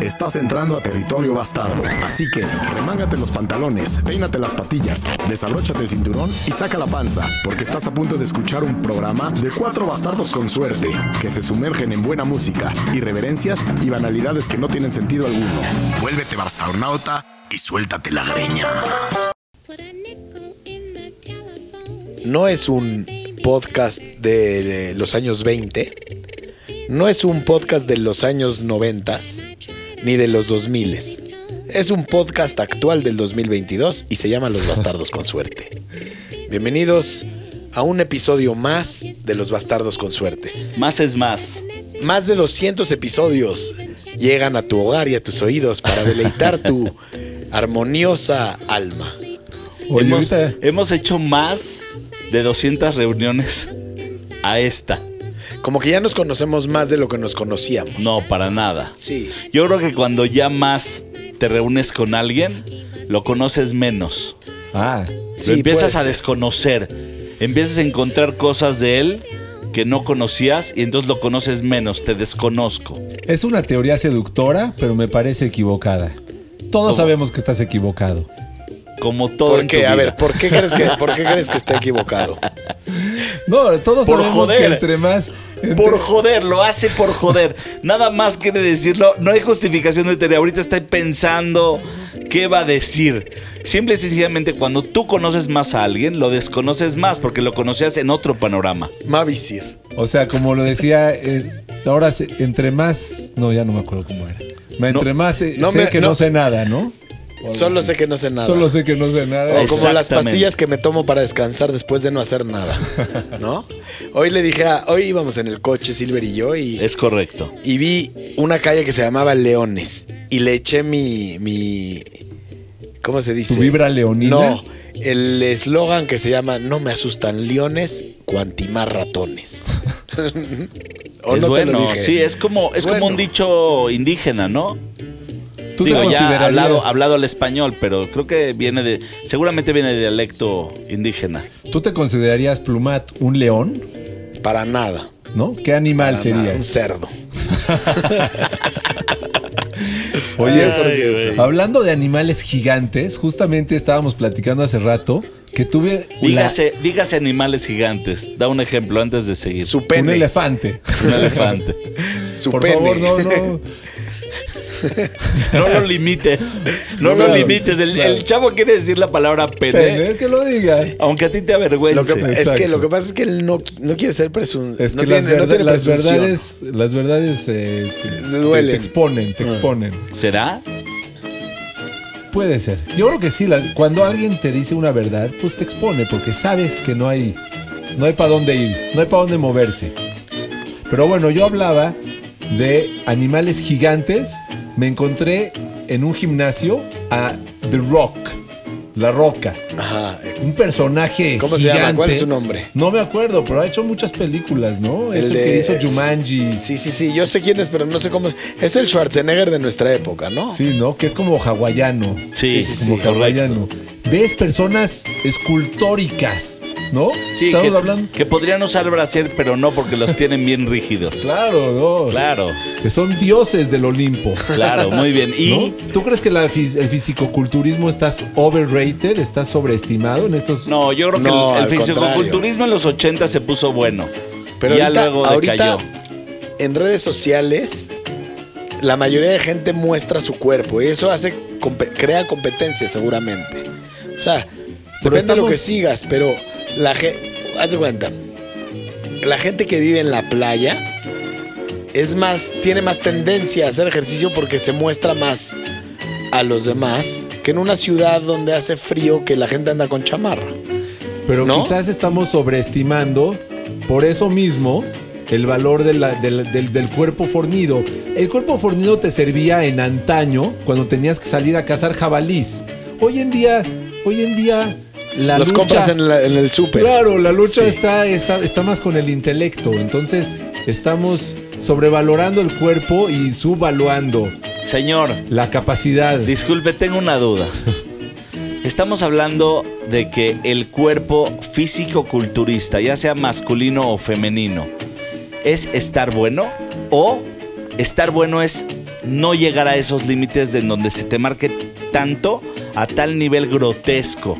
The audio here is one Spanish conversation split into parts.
Estás entrando a territorio bastardo. Así que, remángate los pantalones, peínate las patillas, desabróchate el cinturón y saca la panza, porque estás a punto de escuchar un programa de cuatro bastardos con suerte, que se sumergen en buena música, irreverencias y banalidades que no tienen sentido alguno. Vuélvete bastardonauta y suéltate la greña. no es un podcast de los años 20, no es un podcast de los años 90, ni de los 2000. Es un podcast actual del 2022 y se llama Los Bastardos con Suerte. Bienvenidos a un episodio más de Los Bastardos con Suerte. Más es más. Más de 200 episodios llegan a tu hogar y a tus oídos para deleitar tu armoniosa alma. Oye, hemos, hemos hecho más de 200 reuniones a esta. Como que ya nos conocemos más de lo que nos conocíamos. No, para nada. Sí. Yo creo que cuando ya más te reúnes con alguien, lo conoces menos. Ah, Sí, lo empiezas a desconocer. Empiezas a encontrar cosas de él que no conocías y entonces lo conoces menos. Te desconozco. es una teoría seductora, pero me parece equivocada. Todos ¿Cómo? sabemos que estás equivocado. Como todo ¿Por en qué? tu A vida. ver, ¿por qué crees que, por qué crees que está equivocado? No, todos Por sabemos joder. que entre más. entre- Por joder, lo hace por joder. Nada más quiere decirlo. No hay justificación de teoría. Ahorita estoy pensando qué va a decir. Simple y sencillamente, cuando tú conoces más a alguien, lo desconoces más porque lo conocías en otro panorama. Mavisir. O sea, como lo decía, eh, ahora entre más. No, ya no me acuerdo cómo era. Entre más eh, no sé me- que no, no. sé nada, ¿no? Solo así. sé que no sé nada. Solo sé que no sé nada. O como las pastillas que me tomo para descansar después de no hacer nada, ¿no? Hoy le dije, a- hoy íbamos en el coche, Silver y yo, y, Es correcto. y vi una calle que se llamaba Leones. Y le eché mi, mi ¿cómo se dice? ¿Tu vibra leonina? No, el eslogan que se llama No me asustan leones, cuantimar ratones. ¿O es no te lo bueno. dije? Sí, es como, es como un dicho indígena, ¿no? ¿Tú te Digo, ya considerarías- hablado, hablado al español, pero creo que viene de. Seguramente viene de dialecto indígena. ¿Tú te considerarías Plumat un león? Para nada. ¿No? ¿Qué animal para nada, serías? Un cerdo. Oye, Ay, hablando de animales gigantes, justamente estábamos platicando hace rato que tuve la- Dígase, dígase animales gigantes. Da un ejemplo antes de seguir. Su un elefante. Un elefante. Su Por pene. favor, no, no. No lo limites. No, No, lo limites. El, claro. el chavo quiere decir la palabra pene. Pene, que lo diga. Aunque a ti te Lo avergüence. que, es que lo que pasa es que él no, no quiere ser presun... Es no que tiene, las, no verda- tiene las verdades, las verdades eh, te, exponen, te exponen. ¿Será? Puede ser. Yo creo que sí. la- cuando alguien te dice una verdad, pues te expone porque sabes que no hay, no hay para dónde ir, no hay para dónde moverse. Pero bueno, yo hablaba de animales gigantes. Me encontré en un gimnasio a The Rock, la Roca, Ajá. un personaje ¿Cómo se gigante. llama? ¿Cuál es su nombre? No me acuerdo, pero ha hecho muchas películas, ¿no? es El el de- que hizo es- Jumanji. Sí, sí, sí. Yo sé quién es, pero no sé cómo. Es el Schwarzenegger de nuestra época, ¿no? Sí, ¿no? Que es como hawaiano. Sí, Sí, sí, como sí, hawaiano. Ves personas escultóricas, ¿no? Sí, Estamos que, hablando. que podrían usar brasier, pero no porque los tienen bien rígidos. Claro, ¿no? Claro, Que son dioses del Olimpo. claro, muy bien. Y ¿no? ¿Tú crees que la el fisicoculturismo está overrated, está sobreestimado en estos? no, yo creo que No, el, fisicoculturismo en los 80 se puso bueno. Pero Y ya ahorita, luego ahorita decayó. en redes sociales, la mayoría de gente muestra su cuerpo y eso hace crea competencia seguramente. O sea, Pero depende de lo que sigas, pero la gente, haz de cuenta, la gente que vive en la playa es más, tiene más tendencia a hacer ejercicio porque se muestra más a los demás que en una ciudad donde hace frío que la gente anda con chamarra. Pero ¿no? quizás estamos sobreestimando, por eso mismo, el valor de la- del, del- del cuerpo fornido. El cuerpo fornido te servía en antaño cuando tenías que salir a cazar jabalís. Hoy en día, hoy en día, la los lucha... compras en, la- en el súper. Claro, la lucha Sí. está, está, está más con el intelecto. Entonces, estamos sobrevalorando el cuerpo y subvaluando Señor, la capacidad. disculpe, tengo una duda. Estamos hablando de que el cuerpo físico-culturista, ya sea masculino o femenino, ¿es estar bueno? ¿O estar bueno es no llegar a esos límites de en donde se te marque tanto a tal nivel grotesco.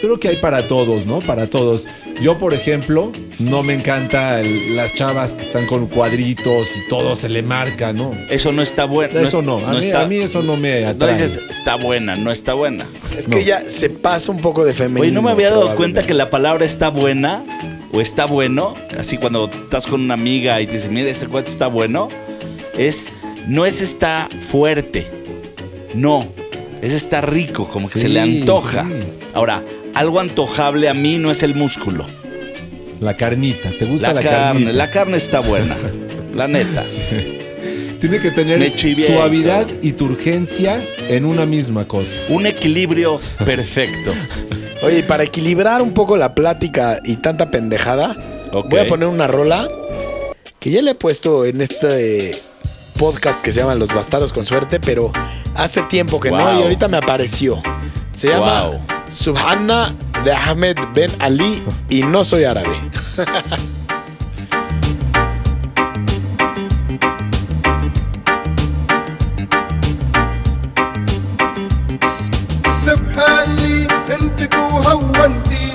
Creo que hay para todos, ¿no? Para todos. Yo, por ejemplo, no me encanta el- las chavas que están con cuadritos y todo se le marca, ¿no? Eso no está bueno. Eso no. A, mí, está- a mí eso no me no atrae. dices, está buena, no está buena. Es que ya se pasa un poco de femenino. Oye, no me había dado cuenta que la palabra está buena o está bueno, así cuando estás con una amiga y te dice, mira, ese cuate está bueno, es, no es está fuerte, no, es está rico, como que Sí, se le antoja. sí. Ahora, algo antojable a mí no es el músculo, La carnita. ¿Te gusta la, la, carne, carnita? la carne está buena, la neta. Tiene que tener suavidad y turgencia en una misma cosa. Un equilibrio perfecto. Oye, y para equilibrar un poco la plática y tanta pendejada, voy a poner una rola que ya le he puesto en este podcast que se llama Los Bastardos con Suerte, pero hace tiempo que no y ahorita me apareció. Se llama Wow. Subhana de Ahmed Ben Ali y no soy árabe. سبحان لي انتك وهونتيني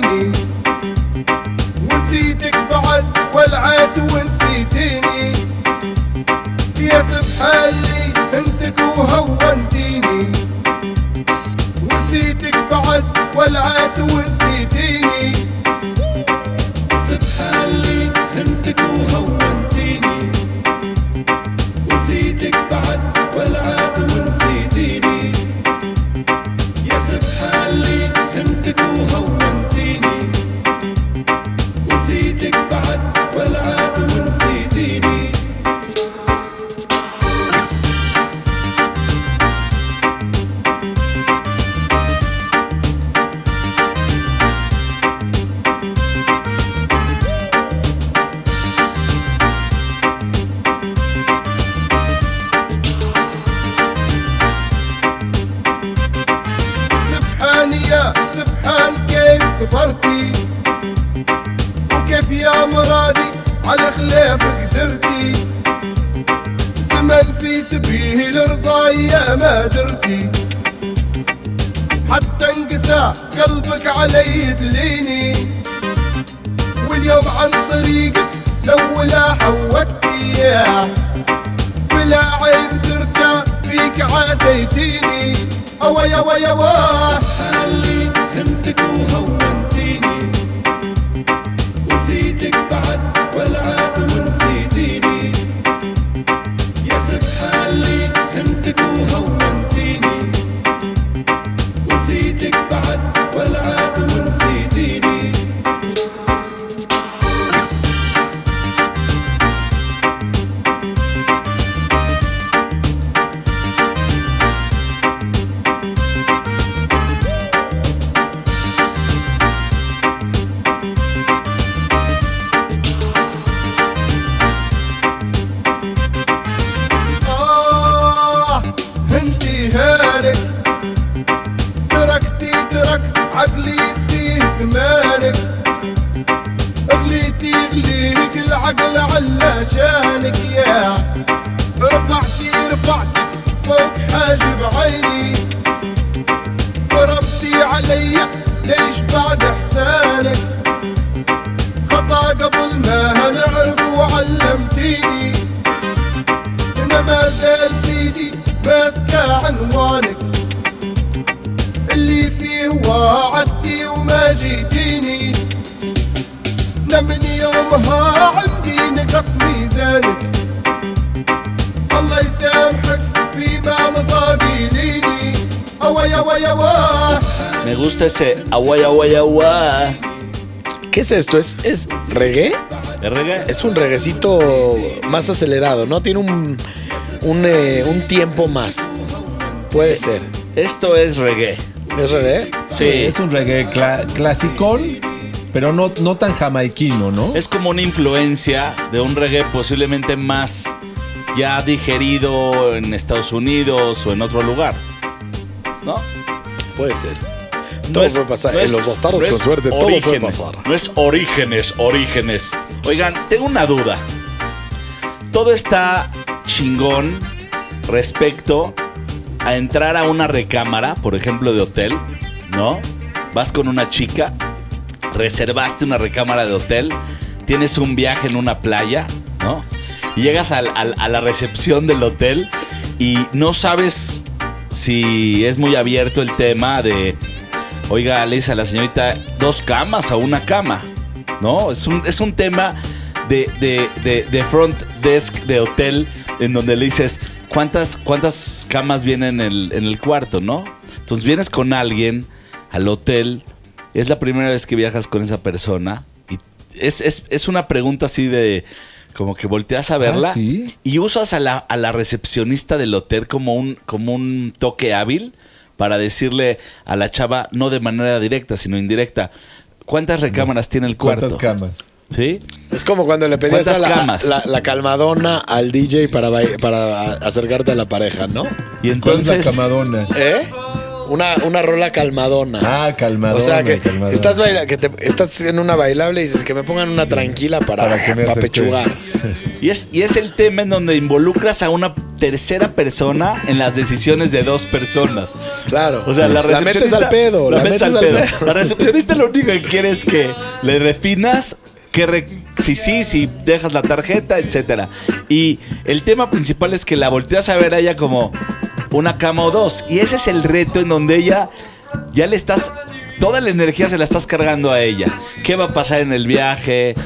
كيف صبرتي وكيف يا مرادي؟ على خلاف قدرتي زمن في تبيه الرضا يا ما درتي. حتى انقسى قلبك علي تليني واليوم عن طريقك لو لا حودتي يا. بلا عيب ترجع فيك عاديتيني. أوي أوي أوي. سبحان انتك وهونتيني وعدتي وما جيتيني انا من يومها عندي نقص ميزانك الله يسامحك فيما مضى بيديني اوي اوي اوي Me gusta ese aguay, aguay, aguay. ¿Qué es esto? ¿Es, es reggae? ¿Es reggae? Es un reguecito más acelerado, ¿no? Tiene un, un, eh, un tiempo más. Puede ser. Esto es reggae. ¿Es reggae? Sí. Es un reggae cla- clasicón, pero no, no tan jamaiquino, ¿no? Es como una influencia de un reggae posiblemente más ya digerido en Estados Unidos o en otro lugar. ¿No? Puede ser. No Todo es- puede pasar. no en es- los bastardos no con suerte, todo puede pasar. No es orígenes, orígenes. Oigan, tengo una duda. Todo está chingón respecto a entrar a una recámara, por ejemplo, de hotel, ¿no? Vas con una chica, reservaste una recámara de hotel, tienes un viaje en una playa, ¿no? Llegas al- al- a la recepción del hotel y no sabes si es muy abierto el tema de, oiga, le dice a la señorita, dos camas o una cama, ¿no? Es un, es un tema de, de- de- de front desk de hotel en donde le dices, ¿cuántas, cuántas camas vienen en el, en el cuarto, no? Entonces vienes con alguien al hotel, es la primera vez que viajas con esa persona y es, es- es una pregunta así de... Como que volteas a verla Ah, ¿sí? y usas a la, a la recepcionista del hotel como un, como un toque hábil para decirle a la chava, no de manera directa, sino indirecta, ¿cuántas recámaras tiene el cuarto? ¿Cuántas camas? ¿Sí? Es como cuando le pedías a ¿Cuántas la, camas? la- la calmadona al DJ para, para acercarte a la pareja, ¿no? Y ¿Cuál es entonces... la camadona? ¿Eh? Una, una rola calmadona. Ah, calmadona. o sea que calmadona. estás, baila- que te- estás en una bailable y dices que me pongan una tranquila para, Para que me para acerque. pechugar. Y es, y es el tema en donde involucras a una tercera persona en las decisiones de dos personas. Claro. O sea, la La metes recepcionista... al pedo. La, metes al pedo. La recepcionista lo único que quiere es que le definas que re- si sí, si dejas la tarjeta, etcétera. Y el tema principal es que la volteas a ver a ella como una cama o dos. Y ese es el reto en donde ella ya le estás... Toda la energía se la estás cargando a ella. ¿Qué va a pasar en el viaje?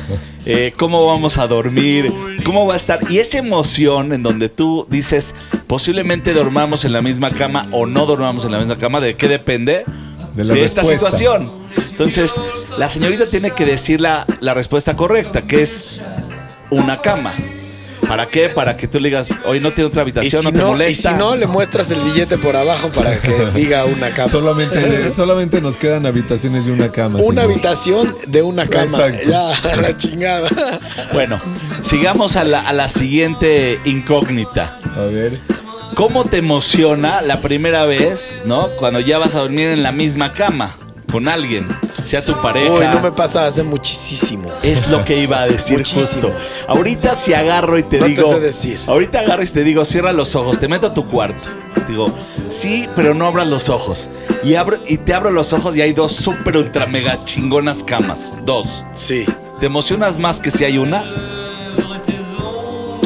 Eh, ¿Cómo vamos a dormir? ¿Cómo va a estar? Y esa emoción en donde tú dices, posiblemente dormamos en la misma cama o no dormamos en la misma cama, ¿de qué depende? De esta situación. Entonces, la señorita tiene que decir la, la respuesta correcta, que es una cama. ¿Para qué? Para que tú le digas, hoy no tiene otra habitación, si, no te no, y molesta. si no, le muestras el billete por abajo para que diga una cama. Solamente, solamente nos quedan habitaciones de una cama. Una señor. habitación de una cama. Exacto. Ya, la chingada. Bueno, sigamos a la, a la siguiente incógnita. A ver. ¿Cómo te emociona la primera vez, no? Cuando ya vas a dormir en la misma cama con alguien, sea tu pareja. Uy, no me pasa hace muchísimo. Es lo que iba a decir Muchísimo. justo. Ahorita si agarro y te No te digo. sé decir. Ahorita agarro y te digo, cierra los ojos, te meto a tu cuarto. Digo, sí, pero no abras los ojos. Y abro, y te abro los ojos y hay dos super ultra mega chingonas camas. Dos. Sí. ¿Te emocionas más que si hay una?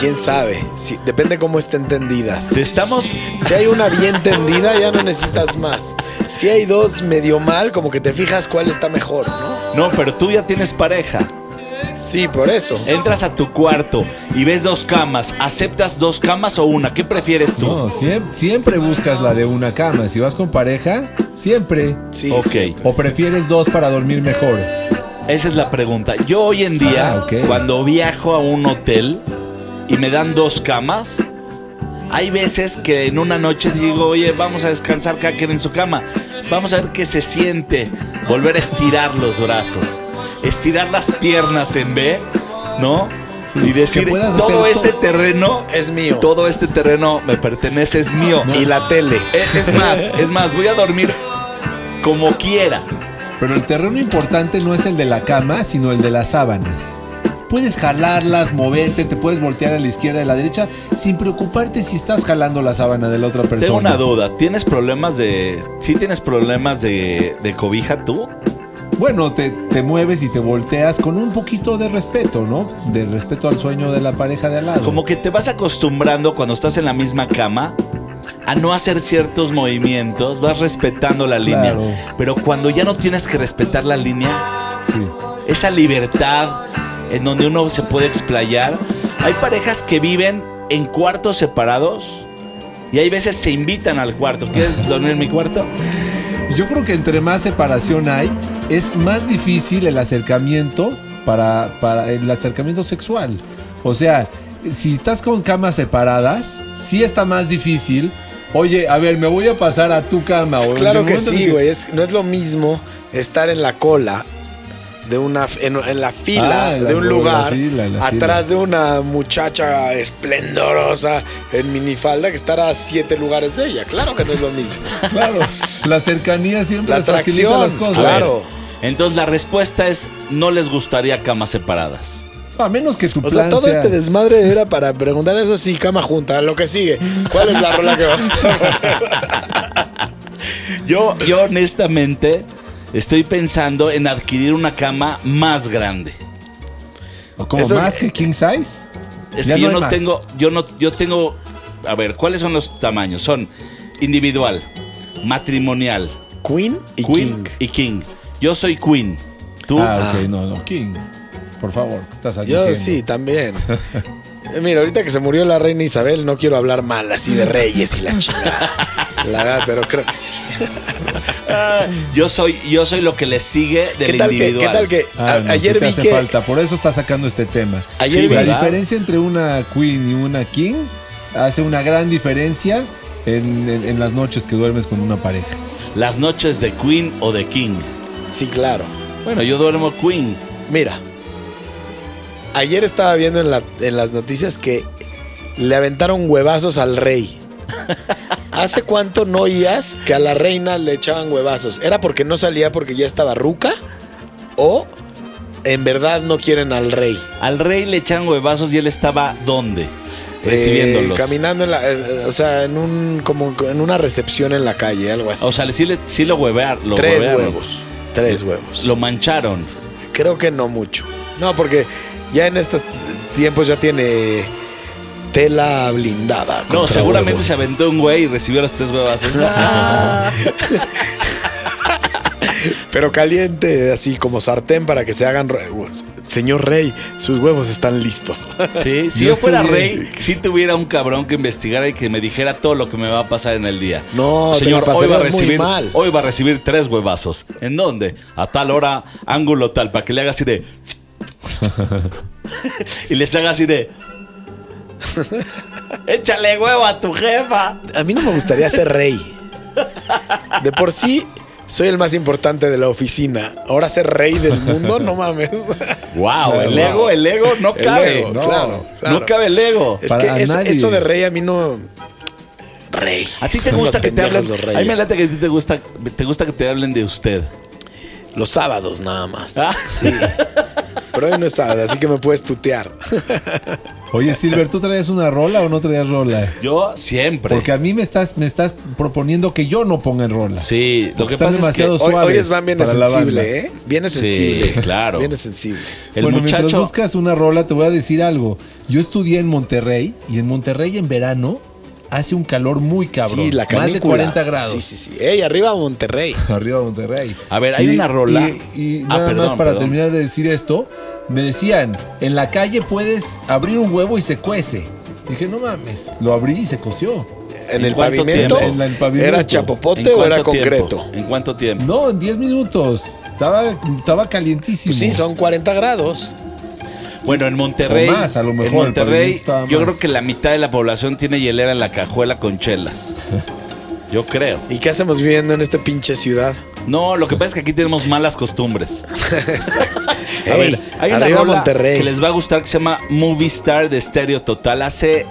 ¿Quién sabe? Sí, depende cómo estén tendidas. Te estamos. Si hay una bien tendida, ya no necesitas más. Si hay dos medio mal, como que te fijas cuál está mejor, ¿no? No, pero tú ya tienes pareja. Sí, por eso. Entras a tu cuarto y ves dos camas. ¿Aceptas dos camas o una? ¿Qué prefieres tú? No, siem- siempre buscas la de una cama. Si vas con pareja, siempre. Sí, ok. sí. O prefieres dos para dormir mejor. Esa es la pregunta. Yo hoy en día, Ah, ok. cuando viajo a un hotel y me dan dos camas, hay veces que en una noche digo, oye, vamos a descansar cada quien en su cama. Vamos a ver qué se siente. Volver a estirar los brazos. Estirar las piernas en B, ¿no? y decir, todo hacer este terreno Es mío. Todo este terreno me pertenece, es mío. Y la tele. Es, es más, es más, voy a dormir como quiera. Pero el terreno importante no es el de la cama, sino el de las sábanas. Puedes jalarlas, moverte, te puedes voltear a la izquierda y a la derecha sin preocuparte si estás jalando la sábana de la otra persona. Tengo una duda. ¿Tienes problemas de. ¿Sí tienes problemas de, de cobija tú? Bueno, te, te mueves y te volteas con un poquito de respeto, ¿no? De respeto al sueño de la pareja de al lado. Como que te vas acostumbrando cuando estás en la misma cama a no hacer ciertos movimientos, vas respetando la línea. Claro. Pero cuando ya no tienes que respetar la línea, Sí. esa libertad en donde uno se puede explayar. Hay parejas que viven en cuartos separados y hay veces se invitan al cuarto. ¿Quieres dormir en mi cuarto? Yo creo que entre más separación hay, es más difícil el acercamiento para, para el acercamiento sexual. O sea, si estás con camas separadas, sí está más difícil. Oye, a ver, me voy a pasar a tu cama. Pues claro que sí, güey. No es lo mismo estar en la cola de una en, en la fila Ah, en la- de un lugar fila, en la atrás fila. de una muchacha esplendorosa en minifalda que estar a siete lugares de ella. Claro que no es lo mismo. Claro, la cercanía siempre La atracción, las cosas. claro. Entonces la respuesta es no les gustaría camas separadas. A menos que tu O sea, todo sea- este desmadre era para preguntar eso sí, cama junta, lo que sigue. ¿Cuál es la rola que va? Yo, yo honestamente estoy pensando en adquirir una cama más grande. ¿O como Eso- más que king size? Es Ya que no yo no más. tengo, yo no, yo tengo, a ver, ¿cuáles son los tamaños? Son individual, matrimonial, Queen y queen King. y king. Yo soy queen. Tú, Ah, ok, no, no, king. Por favor, ¿qué estás Yo diciendo? sí, también. Eh, Mira, ahorita que se murió la reina Isabel, no quiero hablar mal así de reyes y la chingada. La verdad, pero creo que sí. ah, yo soy, yo soy lo que le sigue del ¿Qué tal que, individual. qué tal que Ah, no, ayer sí te vi hace que falta, por eso está sacando este tema. Ayer Sí, vi- La ¿verdad? diferencia entre una queen y una king hace una gran diferencia en, en- en las noches que duermes con una pareja. Las noches de queen o de king. Sí, claro. Bueno, yo duermo queen. Mira, ayer estaba viendo en, la- en las noticias que le aventaron huevazos al rey. ¿Hace cuánto no oías que a la reina le echaban huevazos? ¿Era porque no salía porque ya estaba ruca? ¿O en verdad no quieren al rey? Al rey le echan huevazos y él estaba ¿dónde? Eh, Recibiéndolos. caminando en la, eh, o sea, en un como en una recepción en la calle, algo así. o sea, sí, le- sí lo huevearon. Tres huevearon. huevos. Tres huevos. Lo mancharon. Creo que no mucho. No, porque ya en estos tiempos ya tiene tela blindada. No, seguramente huevos. se aventó un güey y recibió los tres huevazos. Pero caliente, así como sartén para que se hagan. Señor Rey, sus huevos están listos. Sí, si Yo fuera rey, si tuviera un cabrón que investigara y que me dijera todo lo que me va a pasar en el día. No, señor, hoy va a recibir, mal. hoy va a recibir tres huevazos. ¿En dónde? A tal hora, ángulo tal, para que le haga así de. y les haga así de. Échale huevo a tu jefa. A mí no me gustaría ser rey. De por sí, soy el más importante de la oficina. Ahora ser rey del mundo, no mames. Wow, el Wow. ego, el ego no El cabe. ego, no, claro, claro. no cabe el ego. Es Para que eso, de rey a mí no. Rey. A ti te Son gusta que te hablen. los A mí me late que a ti te gusta, te gusta que te hablen de usted. Los sábados nada más. Ah. Sí. Pero hoy no es sábado, así que me puedes tutear. Oye, Silver, ¿tú traías una rola o no traías rola? Yo siempre. Porque a mí me estás, me estás proponiendo que yo no ponga en rolas. Sí, lo Porque que pasa es que demasiado Hoy, es Van la sensible. ¿eh? Viene Sí, sensible. claro. Viene sensible. el bueno, mientras muchacho. buscas una rola, te voy a decir algo. Yo estudié en Monterrey y en Monterrey en verano hace un calor muy cabrón. Sí, la Más de canícula. 40 grados. Sí, sí, sí. Ey, arriba Monterrey. Arriba de Monterrey. A ver, hay una rola- Y, y Ah, nada perdón, más para perdón. terminar de decir esto, me decían, en la calle puedes abrir un huevo y se cuece. Dije, no mames. Lo abrí y se coció. En, ¿En el pavimento? En la- el pavimento. ¿Era chapopote ¿En o era tiempo? concreto? ¿En cuánto tiempo? No, en 10 minutos. Estaba, estaba calientísimo. Pues sí, son 40 grados. Bueno, en Monterrey. O más, a lo mejor, En Monterrey, yo creo que la mitad de la población tiene hielera en la cajuela con chelas. Yo creo. ¿Y qué hacemos viviendo en esta pinche ciudad? No, lo que pasa es que aquí tenemos malas costumbres. A ver, hay una rola Monterrey. que les va a gustar que se llama Movie Star de Stereo Total. Hace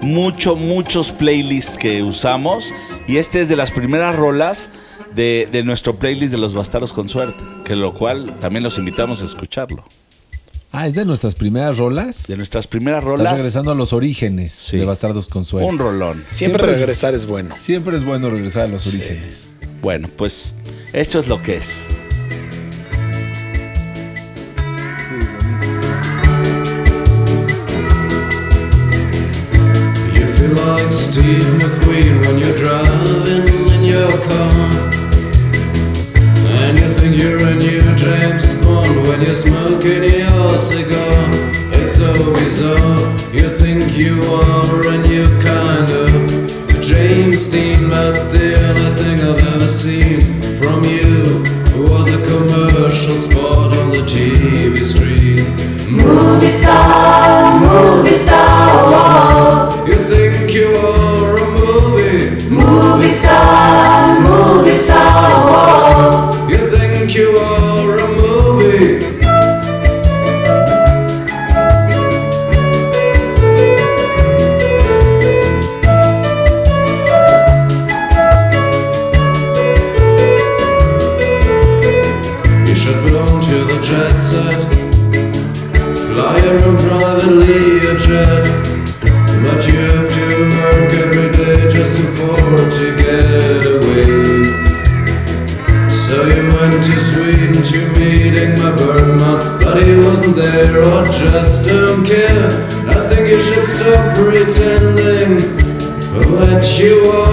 mucho, muchos playlists que usamos. Y este es de las primeras rolas de, de nuestro playlist de los bastardos con suerte. Que lo cual también los invitamos a escucharlo. Ah, es de nuestras primeras rolas. De nuestras primeras Estás rolas, regresando a los orígenes Sí. de Bastardos con Suerte. un rolón. Siempre, Siempre es- regresar es bueno. Siempre es bueno regresar a los orígenes. Bueno, pues esto es lo que es. You feel like Steve McQueen when you're driving in your car. And you think you're a new James Bond when you're smoking your cigar. It's so bizarre. You think you are a new kind of James Dean, but the only thing I've ever seen from you was a commercial spot on the TV screen. Movie star, movie star, pretending that you are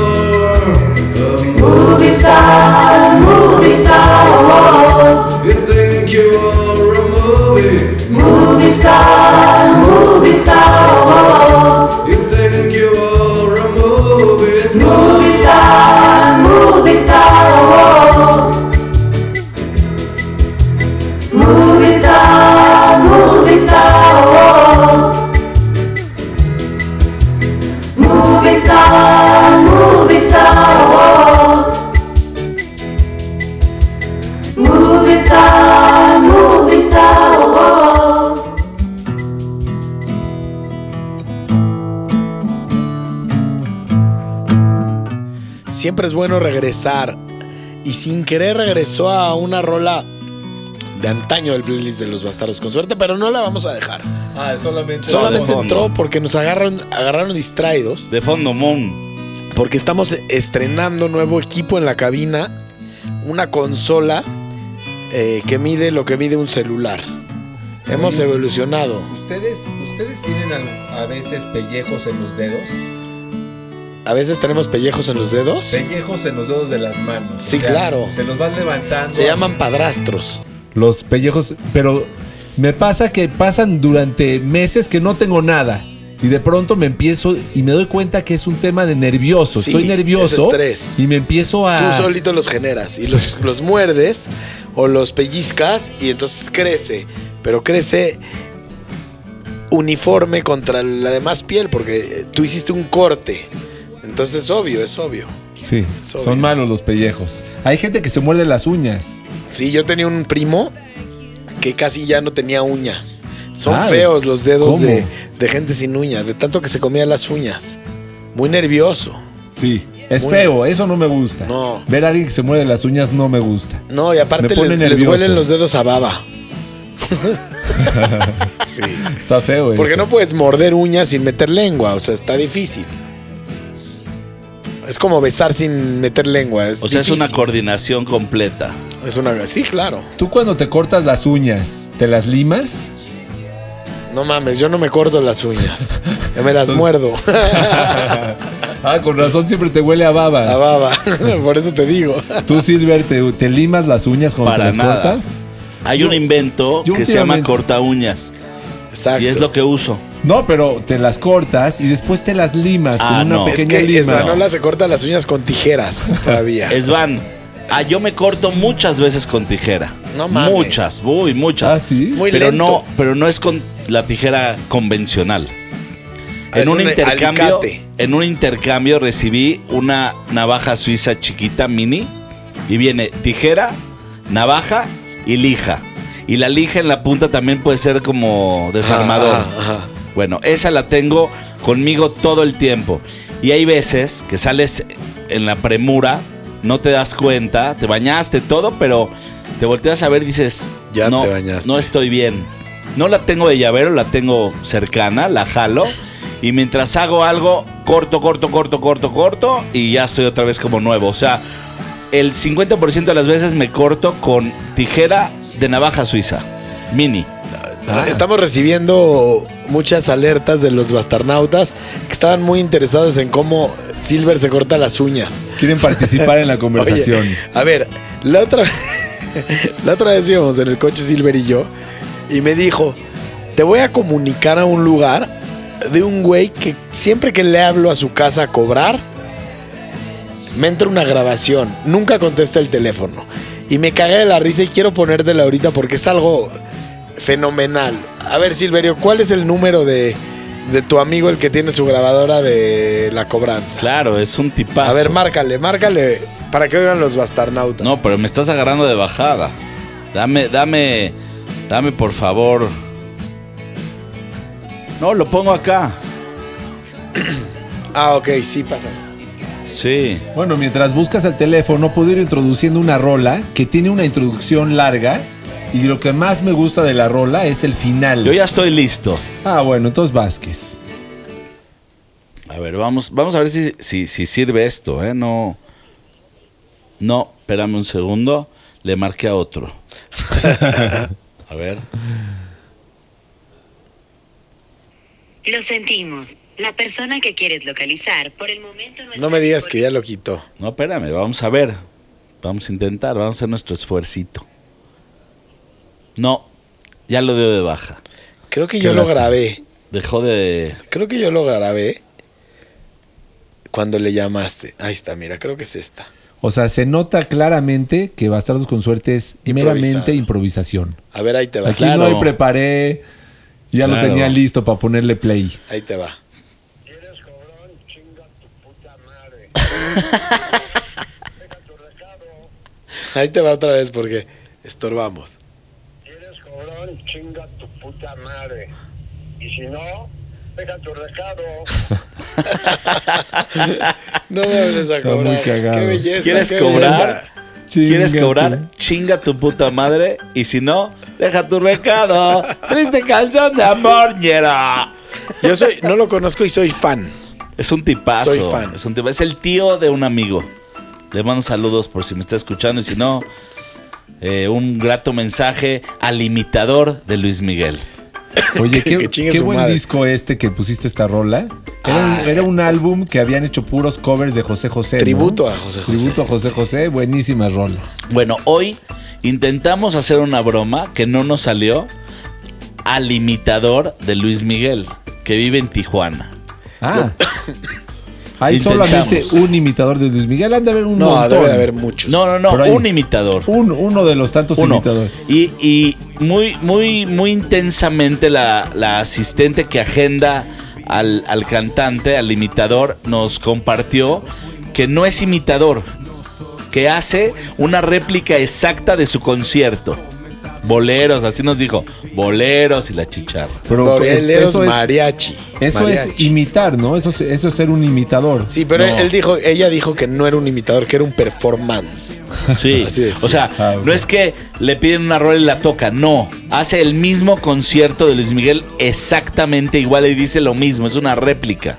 Siempre es bueno regresar. Y sin querer regresó a una rola de antaño del playlist de los bastardos con suerte, pero no la vamos a dejar. Ah, solamente. Solamente entró porque nos agarraron, agarraron distraídos. De fondo, Moon. Porque estamos estrenando nuevo equipo en la cabina. Una consola eh, que mide lo que mide un celular. Hemos evolucionado. ¿Ustedes, ¿Ustedes tienen a veces pellejos en los dedos? A veces tenemos pellejos en los dedos. Pellejos en los dedos de las manos. Sí, claro. Te los vas levantando. Se llaman padrastros. Los pellejos, pero me pasa que pasan durante meses que no tengo nada. Y de pronto me empiezo y me doy cuenta que es un tema de nervioso. Sí, Estoy nervioso. es estrés. Y me empiezo a. Tú solito los generas y los, los muerdes o los pellizcas y entonces crece. Pero crece uniforme contra la demás piel porque tú hiciste un corte. Entonces es obvio, es obvio. Sí, Es obvio. son malos los pellejos. Hay gente que se muerde las uñas. Sí, yo tenía un primo que casi ya no tenía uña. Son Ay, feos los dedos de, de gente sin uña, de tanto que se comía las uñas. Muy nervioso. Sí. Es Muy- feo, eso no me gusta. No. Ver a alguien que se muerde las uñas no me gusta. No, y aparte les, les huelen los dedos a baba. sí. Está feo Porque eso. no puedes morder uñas sin meter lengua, o sea, está difícil. Es como besar sin meter lengua. Es O sea, es una coordinación completa. Es una. Sí, claro. Tú cuando te cortas las uñas, ¿te las limas? No mames, yo no me corto las uñas. Yo me las muerdo. Ah, con razón siempre te huele a baba. A baba. Por eso te digo. Tú, Silver, ¿te, te limas las uñas cuando Para te las nada. cortas? Hay un invento que se llama corta uñas. Exacto. Y es lo que uso. No, pero te las cortas y después te las limas Ah, con una no. Es pequeña que lima. Se corta las uñas con tijeras todavía. Esvan, ah, yo me corto muchas veces con tijera. No mames. Muchas, muy muchas. Ah, ¿sí? Es muy pero lento. no, pero no es con la tijera convencional. En un, un intercambio, alicate. en un intercambio recibí una navaja suiza chiquita mini y viene tijera, navaja y lija. Y la lija en la punta también puede ser como desarmador. Ajá, ajá. Bueno, esa la tengo conmigo todo el tiempo. Y hay veces que sales en la premura, no te das cuenta, te bañaste todo, pero te volteas a ver y dices, Ya no, te bañaste. no estoy bien. No la tengo de llavero, la tengo cercana, la jalo. Y mientras hago algo, corto, corto, corto, corto, corto, y ya estoy otra vez como nuevo. O sea, el 50% de las veces me corto con tijera de navaja suiza, mini. Ah, Estamos recibiendo muchas alertas de los bastarnautas que estaban muy interesados en cómo Silver se corta las uñas. Quieren participar en la conversación. Oye, a ver, la otra, la otra vez íbamos en el coche Silver y yo y me dijo, te voy a comunicar a un lugar de un güey que siempre que le hablo a su casa a cobrar, me entra una grabación, nunca contesta el teléfono. Y me cagué de la risa y quiero ponértela ahorita porque es algo fenomenal. A ver, Silverio, ¿cuál es el número de, de tu amigo el que tiene su grabadora de la cobranza? Claro, es un tipazo. A ver, márcale, márcale para que oigan los bastarnautas. No, pero me estás agarrando de bajada. Dame, dame, dame por favor. No, lo pongo acá. Ah, ok, sí pasa. Sí. Bueno, mientras buscas el teléfono, puedo ir introduciendo una rola que tiene una introducción larga. Y lo que más me gusta de la rola es el final. Yo ya estoy listo. Ah, bueno, entonces Vázquez. A ver, vamos, vamos a ver si, si, si sirve esto, ¿eh? No. No, espérame un segundo. Le marqué a otro. a ver. Lo sentimos. La persona que quieres localizar por el momento no, No me digas que ya lo quitó. No, espérame, vamos a ver. Vamos a intentar, vamos a hacer nuestro esfuercito. No, ya lo dio de baja. Creo que yo lo grabé. Dejó de... Creo que yo lo grabé cuando le llamaste. Ahí está, mira, creo que es esta. O sea, se nota claramente que Bastardos con Suerte es Improvisado. meramente improvisación. A ver, ahí te va. Aquí Claro. no preparé, ya lo tenía listo para ponerle play. Ahí te va. Ahí te va otra vez porque estorbamos. Eres cobrón, chinga tu puta madre. Y si no, deja tu recado. No me hables a Está cobrar. muy cagado. Qué belleza. ¿Quieres qué cobrar? belleza. ¿Quieres Chinga cobrar? tu- Chinga tu puta madre. Y si no, deja tu recado. Triste canción de amor, ñera. Yo soy, no lo conozco y soy fan. Es un tipazo. Soy fan. Es, un tipa- es el tío de un amigo. Le mando saludos por si me está escuchando. Y si no, eh, un grato mensaje al imitador de Luis Miguel. Oye, qué, buen madre. disco este que pusiste esta rola. Era, un, Ah. era un álbum que habían hecho puros covers de José José. ¿no? Tributo a José José. Tributo a José José, buenísimas rolas. Bueno, hoy intentamos hacer una broma que no nos salió al imitador de Luis Miguel, que vive en Tijuana. Ah. Hay Intentamos. solamente un imitador de Luis Miguel. Han de haber un No, montón. debe de haber muchos. No, no, no, hay- un imitador. Un- uno de los tantos Uno. imitadores. Y, y muy, muy, muy intensamente la, la asistente que agenda al, al cantante, al imitador, nos compartió que no es imitador, que hace una réplica exacta de su concierto. Boleros, así nos dijo, boleros y la chicharra. Pero Boleros eso es, mariachi. eso es imitar, ¿no? Eso es, eso es ser un imitador. Sí, pero No. él dijo, ella dijo que no era un imitador, que era un performance. Sí, Así es, o sea, Ah, no es que le piden una rola y la toca, no. Hace el mismo concierto de Luis Miguel exactamente igual y dice lo mismo, es una réplica.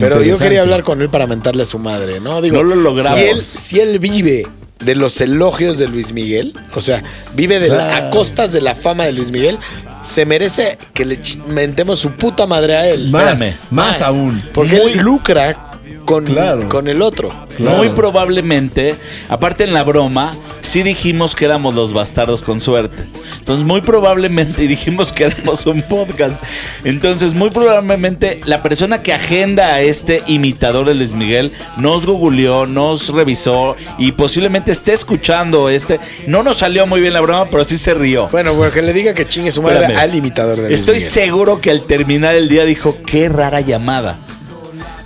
Pero yo quería hablar con él para mentarle a su madre, ¿no? Digo, No lo logramos. Si él, si él vive de los elogios de Luis Miguel, o sea, vive de la- a costas de la fama de Luis Miguel, se merece que le mentemos su puta madre a él. Más, más aún. Porque Muy- él lucra con, Claro. con el otro. Claro. Muy probablemente, aparte en la broma, sí dijimos que éramos los bastardos con suerte. Entonces, muy probablemente, y dijimos que éramos un podcast. Entonces, muy probablemente, la persona que agenda a este imitador de Luis Miguel nos googleó, nos revisó y posiblemente esté escuchando este. No nos salió muy bien la broma, pero sí se rió. Bueno, bueno, que le diga que chingue su madre Espérame. al imitador de Luis Estoy Miguel. seguro que al terminar el día dijo, qué rara llamada.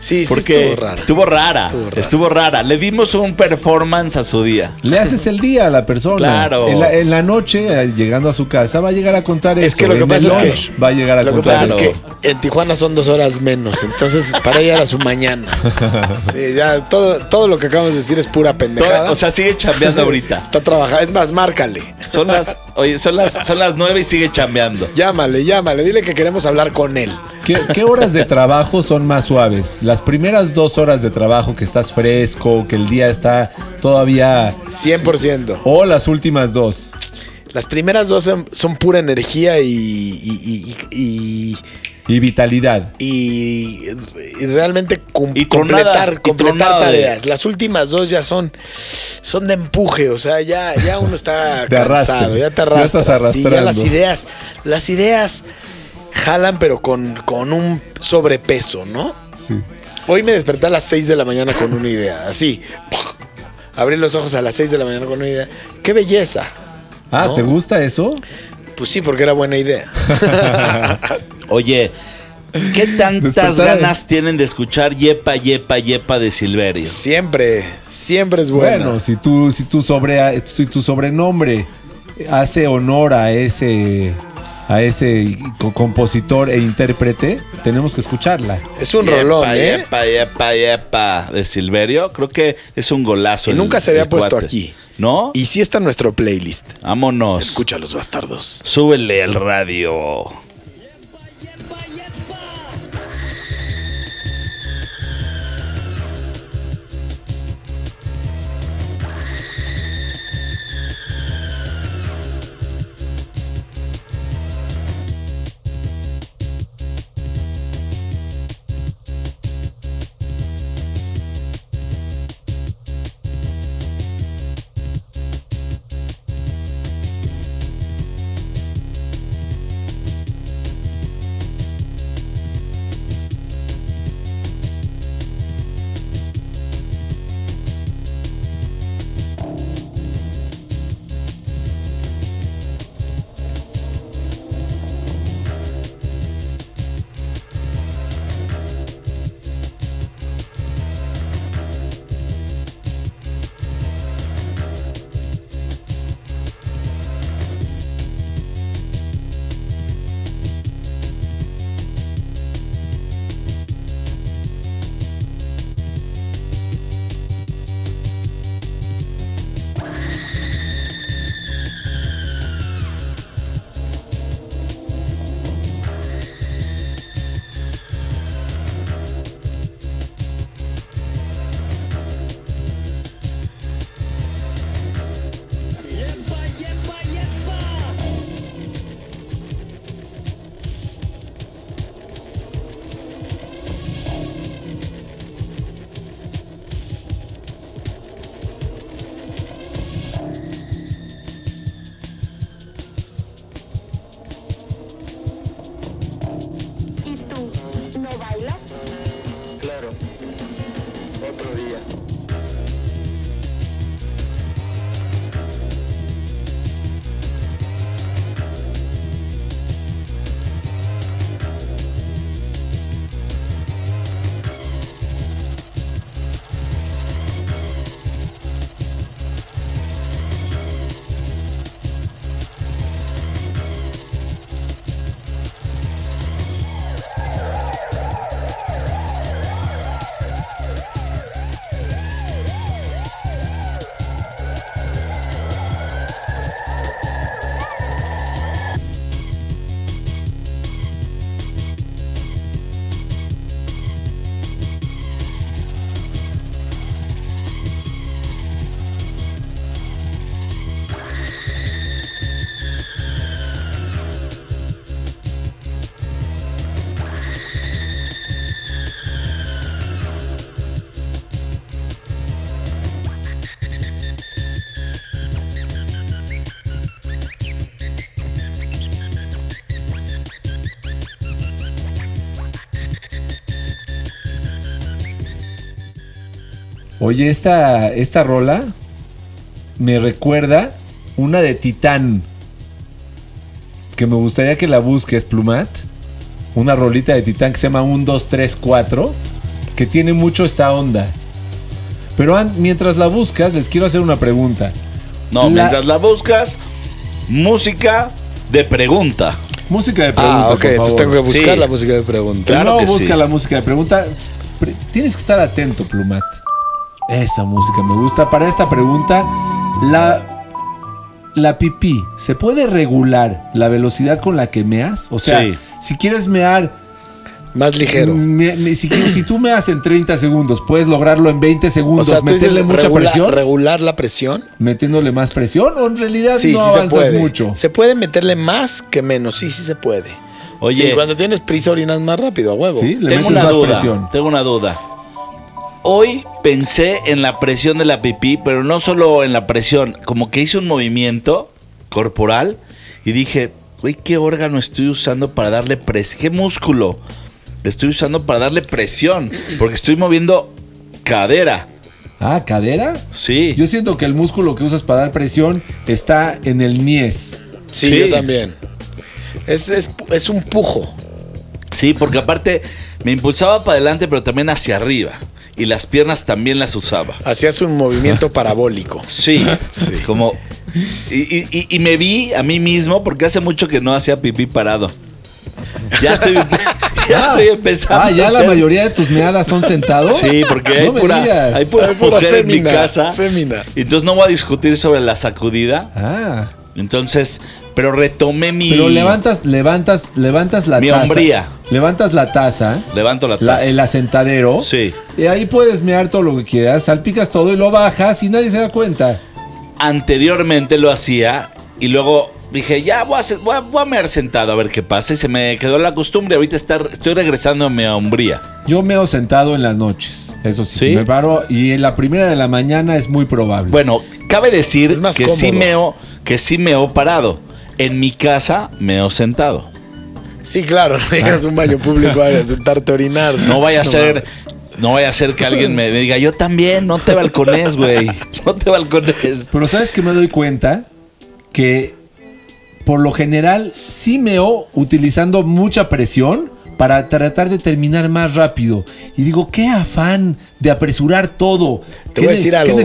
Sí, sí, Porque estuvo raro. estuvo rara, Estuvo rara. estuvo rara. Le dimos un performance a su día. Le haces el día a la persona. Claro. En la, en la noche, eh, llegando a su casa, va a llegar a contar Es esto. que lo que En pasa es que- va a llegar a Lo que contar pasa es que en Tijuana son dos horas menos, entonces para ella era su mañana. Sí, ya todo, todo lo que acabamos de decir es pura pendejada. O sea, sigue chambeando ahorita. Está trabajando. Es más, márcale. Son las, oye, son las, son las nueve y sigue chambeando. Llámale, llámale. Dile que queremos hablar con él. ¿Qué, qué horas de trabajo son más suaves? Las primeras dos horas de trabajo que estás fresco, que el día está todavía... 100%. O las últimas dos. Las primeras dos son, son pura energía y, y, y- y- Y vitalidad. y- y realmente cum- Y tronada, completar, y completar de- tareas. Las últimas dos ya son, son de empuje. O sea, ya, ya uno está cansado. Ya te Ya arrastras. estás Sí, ya las ideas, las ideas jalan, pero con, con un sobrepeso, ¿no? Sí. Hoy me desperté a las 6 de la mañana con una idea, así. Abrí los ojos a las 6 de la mañana con una idea. ¡Qué belleza! Ah, ¿No? ¿te gusta eso? Pues sí, porque era buena idea. Oye, ¿qué tantas Despertar. ganas tienen de escuchar Yepa, Yepa, Yepa de Silverio? Siempre, siempre es bueno. Bueno, si tu, si tu sobre, si tu sobrenombre hace honor a ese a ese co- compositor e intérprete, tenemos que escucharla. es un Yepa, rolón, ¿eh? Yepa, Yepa, Yepa de Silverio. Creo que es un golazo. Y el- nunca se había puesto cuate. aquí. ¿No? Y sí está en nuestro playlist. Vámonos. Escucha a los bastardos. Súbele al radio. Oye, esta, esta rola me recuerda una de Titán. Que me gustaría que la busques, Plumat. Una rolita de Titán que se llama 1, 2, 3, 4. Que tiene mucho esta onda. Pero mientras la buscas, les quiero hacer una pregunta. No, La- mientras la buscas, música de pregunta. Música de pregunta. Ah, ok. por Entonces tengo que buscar Sí. la música de pregunta. Claro que busca sí. la música de pregunta. Pre- Tienes que estar atento, Plumat. Esa música me gusta. Para esta pregunta, la, la pipí, ¿se puede regular la velocidad con la que meas? O sea, Sí. si quieres mear, Más ligero. me- me- si, si tú meas en 30 segundos, puedes lograrlo en 20 O segundos, sea, dices meterle mucha regula- presión, regular la presión. metiéndole más presión, o en realidad Sí, no sí se avanzas puede. mucho. Se puede meterle más que menos. Sí, sí se puede. Oye, Sí, cuando tienes prisa orinas más rápido, a huevo. Sí, le tengo metes una más duda. presión. Tengo una duda. Hoy pensé en la presión de la pipí, pero no solo en la presión, como que hice un movimiento corporal y dije, güey, ¿qué órgano estoy usando para darle presión? ¿Qué músculo estoy usando para darle presión? Porque estoy moviendo cadera. Ah, cadera. Sí. Yo siento que el músculo que usas para dar presión está en el niés. Sí, Sí. yo también. Es, es, es un pujo. Sí, porque aparte me impulsaba para adelante, pero también hacia arriba. Y las piernas también las usaba. Hacías un movimiento parabólico. Sí, Sí. como... Y, y- y- y me vi a mí mismo porque hace mucho que no hacía pipí parado. Ya estoy, ya estoy empezando. Ah, ya a la mayoría de tus meadas son sentados. Sí, porque hay No pura, hay pura Hay pura mujer en mi casa. fémina. Y Entonces no voy a discutir sobre la sacudida. Ah, Entonces, pero retomé mi... pero levantas, levantas, levantas la Mi taza. hombría. Levantas la taza, Levanto la la- taza. el asentadero. Sí. Y ahí puedes mear todo lo que quieras, salpicas todo y lo bajas y nadie se da cuenta. Anteriormente lo hacía y luego dije, ya voy a, voy a, voy a mear sentado a ver qué pasa. Y se me quedó la costumbre. Ahorita estar, estoy regresando a mi hombría. Yo meo sentado en las noches. Eso sí, ¿Sí? si me paro y en la primera de la mañana es muy probable. Bueno, cabe decir más que sí meo, que sí meo parado. En mi casa meo sentado. Sí, claro. No llegas a un baño público a sentarte a orinar. No vaya a ser, mames. no vaya a ser que alguien me, me diga, yo también, no te balcones, güey. No te balcones. Pero ¿sabes que me doy cuenta? Que por lo general sí meo utilizando mucha presión para tratar de terminar más rápido. Y digo, qué afán de apresurar todo. Te ¿Qué voy a decir algo.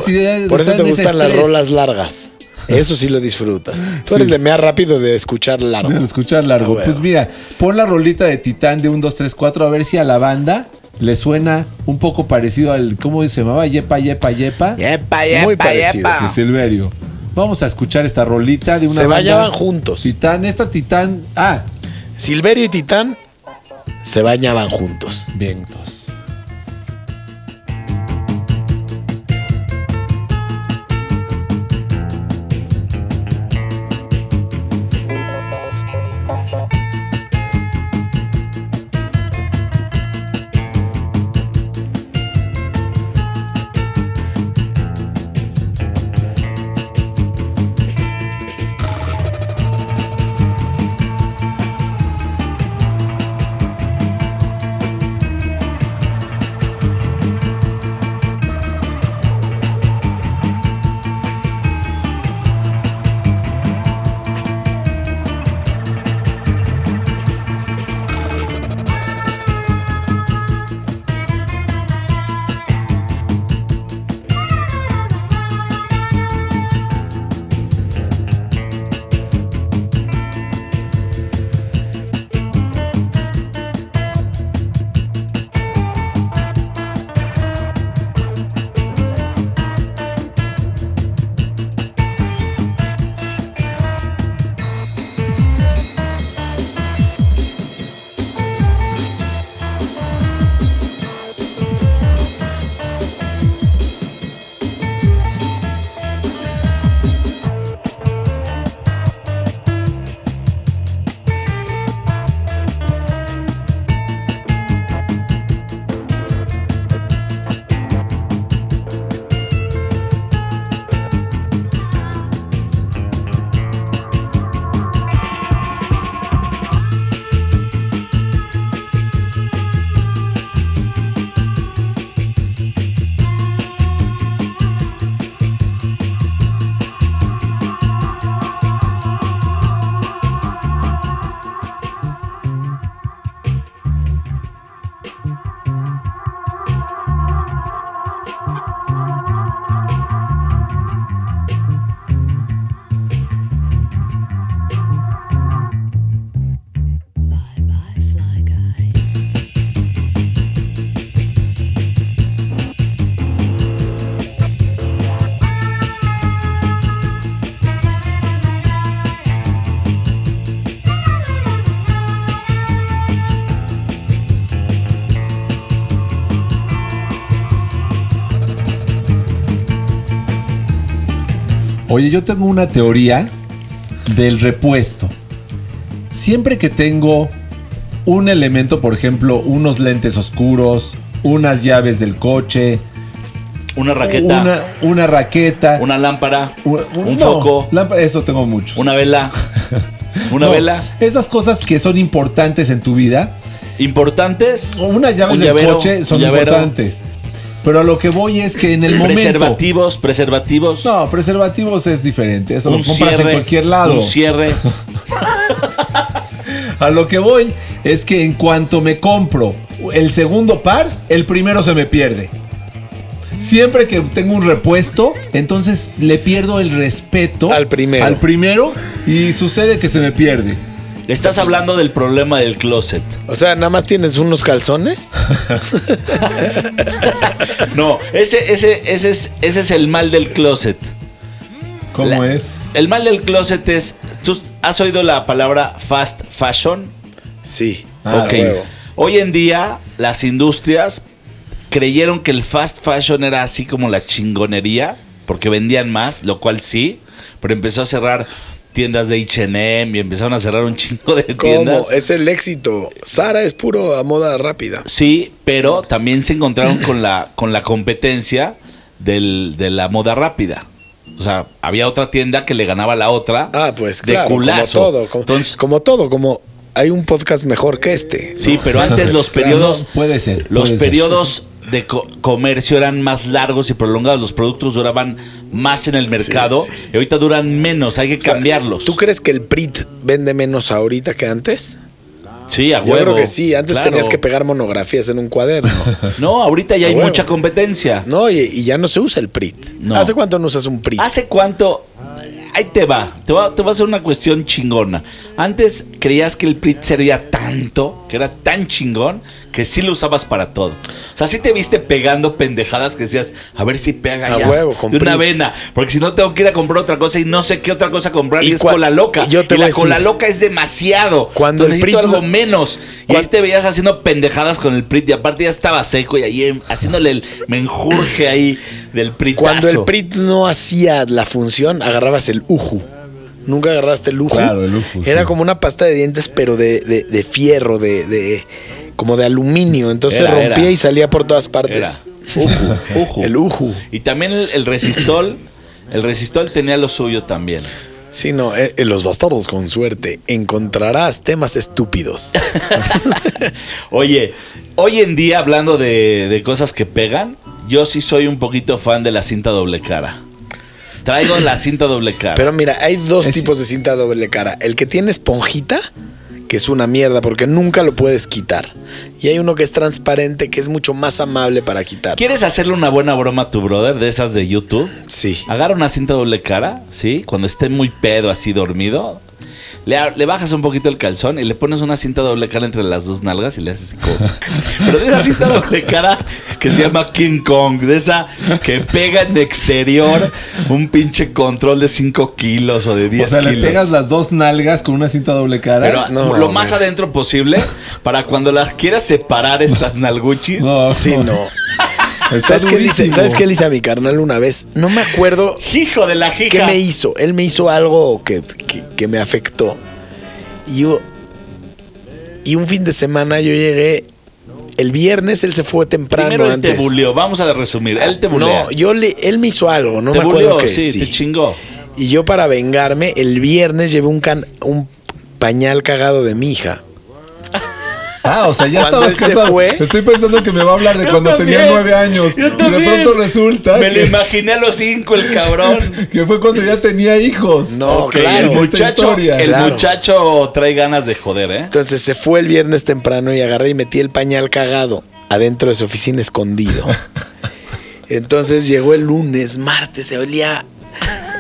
Por eso te gustan las rolas largas. Eso sí lo disfrutas. Tú Sí. eres de mear rápido de escuchar largo. De escuchar largo. Ah, bueno. Pues mira, pon la rolita de Titán de 1, 2, 3, 4 a ver si a la banda le suena un poco parecido al, ¿cómo se llamaba? Yepa, yepa, yepa. Yepa, Muy parecido. De Silverio. Vamos a escuchar esta rolita de una Se banda. bañaban juntos. Titán, esta Titán. Ah, Silverio y Titán se bañaban juntos. vientos. Oye, yo tengo una teoría del repuesto. Siempre que tengo un elemento, por ejemplo, unos lentes oscuros, unas llaves del coche, Una raqueta, una, una, una raqueta, lámpara, un, un no, foco, lámpara- eso tengo muchos. una vela. Una No, vela. Esas cosas que son importantes en tu vida, Importantes. o unas llaves Un del llavero, coche son llavero. importantes. Pero a lo que voy es que en el momento. Preservativos, preservativos. No, preservativos es diferente. Eso un lo compras cierre. en cualquier lado. Un cierre. A lo que voy es que en cuanto me compro el segundo par, el primero se me pierde. Siempre que tengo un repuesto, entonces le pierdo el respeto Al primero. Al primero y sucede que se me pierde. Estás hablando del problema del closet. O sea, nada más tienes unos calzones. No, ese, ese, ese, es, ese es el mal del closet. ¿Cómo La- es? El mal del closet es. ¿Tú has oído la palabra fast fashion? Sí. Ah, ok. Hoy en día, las industrias creyeron que el fast fashion era así como la chingonería, porque vendían más, lo cual sí, pero empezó a cerrar tiendas de HM y empezaron a cerrar un chingo de tiendas. ¿Cómo? Es el éxito. Sara es puro a moda rápida. Sí, pero también se encontraron con la, con la competencia del- de la moda rápida. O sea, había otra tienda que le ganaba a la otra. Ah, pues de claro, culazo. como todo. Como, Entonces, como todo, como hay un podcast mejor que este. sí, ¿no? pero antes los Claro. periodos. Puede ser, Los puede ser. De co- comercio eran más largos y prolongados. Los productos duraban más en el mercado. sí. Y ahorita duran menos. Hay que O sea, cambiarlos. ¿Tú crees que el PRIT vende menos ahorita que antes? Sí, a Yo huevo. creo que sí. Antes Claro. tenías que pegar monografías en un cuaderno. No, ahorita ya A hay huevo. mucha competencia. no, y, y ya no se usa el PRIT. No. ¿Hace cuánto no usas un PRIT? ¿Hace cuánto? Ahí te va. Te va, te va a hacer una cuestión chingona. Antes creías que el PRIT servía tanto, que era tan chingón, que sí lo usabas para todo. O sea, sí te viste pegando pendejadas que decías, a ver si pega A ya. huevo, de una vena. Porque si no tengo que ir a comprar otra cosa y no sé qué otra cosa comprar. Y, Y es cola loca. yo te y la cola loca es demasiado. Cuando el Necesito PRIT algo no- menos. Y ahí te veías haciendo pendejadas con el PRIT. Y aparte ya estaba seco y ahí haciéndole el menjurje ahí del PRIT. Cuando el PRIT no hacía la función, agarrabas el uju. Nunca agarraste el uju. Claro, el uju, Era sí. como una pasta de dientes, pero de, de- de fierro, de, de- como de aluminio. Entonces Era, rompía era. y salía por todas Era partes. uju, uju. El uju. Y también el, el resistol. El resistol tenía lo suyo también. Sí, no, eh, en los bastardos con suerte encontrarás temas estúpidos. Oye, hoy en día, hablando de, de cosas que pegan, yo sí soy un poquito fan de la cinta doble cara. Traigo la cinta doble cara. Pero mira, hay dos Es- tipos de cinta doble cara. El que tiene esponjita, que es una mierda porque nunca lo puedes quitar. Y hay uno que es transparente, que es mucho más amable para quitar. ¿Quieres hacerle una buena broma a tu brother de esas de YouTube? Sí. Agarra una cinta doble cara, ¿sí? Cuando esté muy pedo, así dormido. Le, bajas un poquito el calzón y le pones una cinta doble cara entre las dos nalgas y le haces como... Pero de esa cinta doble cara que se llama King Kong, de esa que pega en exterior un pinche control de 5 kilos o de 10 O sea, kilos. le pegas las dos nalgas con una cinta doble cara. Pero No, lo más man. adentro posible para cuando las quieras separar estas nalguchis. no, Sí, no. Está ¿Sabes qué, durísimo. ¿Sabes qué le hice a mi carnal una vez? No me acuerdo Hijo de la jija. qué me hizo. Él me hizo algo que, que- que me afectó. Y yo. Y un fin de semana yo llegué. El viernes él se fue temprano Primero él te buleó, vamos a resumir. Él te bulea. No, yo le, él me hizo algo, no te me acuerdo buleó, qué. sí, sí. te chingó. Y yo para vengarme, el viernes llevé un, can- un pañal cagado de mi hija. Ah, o sea, ya estabas casado. fue- Estoy pensando que me va a hablar de Yo cuando también, tenía nueve años. yo Y de pronto resulta Me lo que, imaginé a los cinco, el cabrón. que fue cuando ya tenía hijos. No, claro. el muchacho, el Claro. muchacho trae ganas de joder, ¿eh? Entonces se fue el viernes temprano y agarré y metí el pañal cagado adentro de su oficina escondido. Entonces llegó el lunes, martes, se olía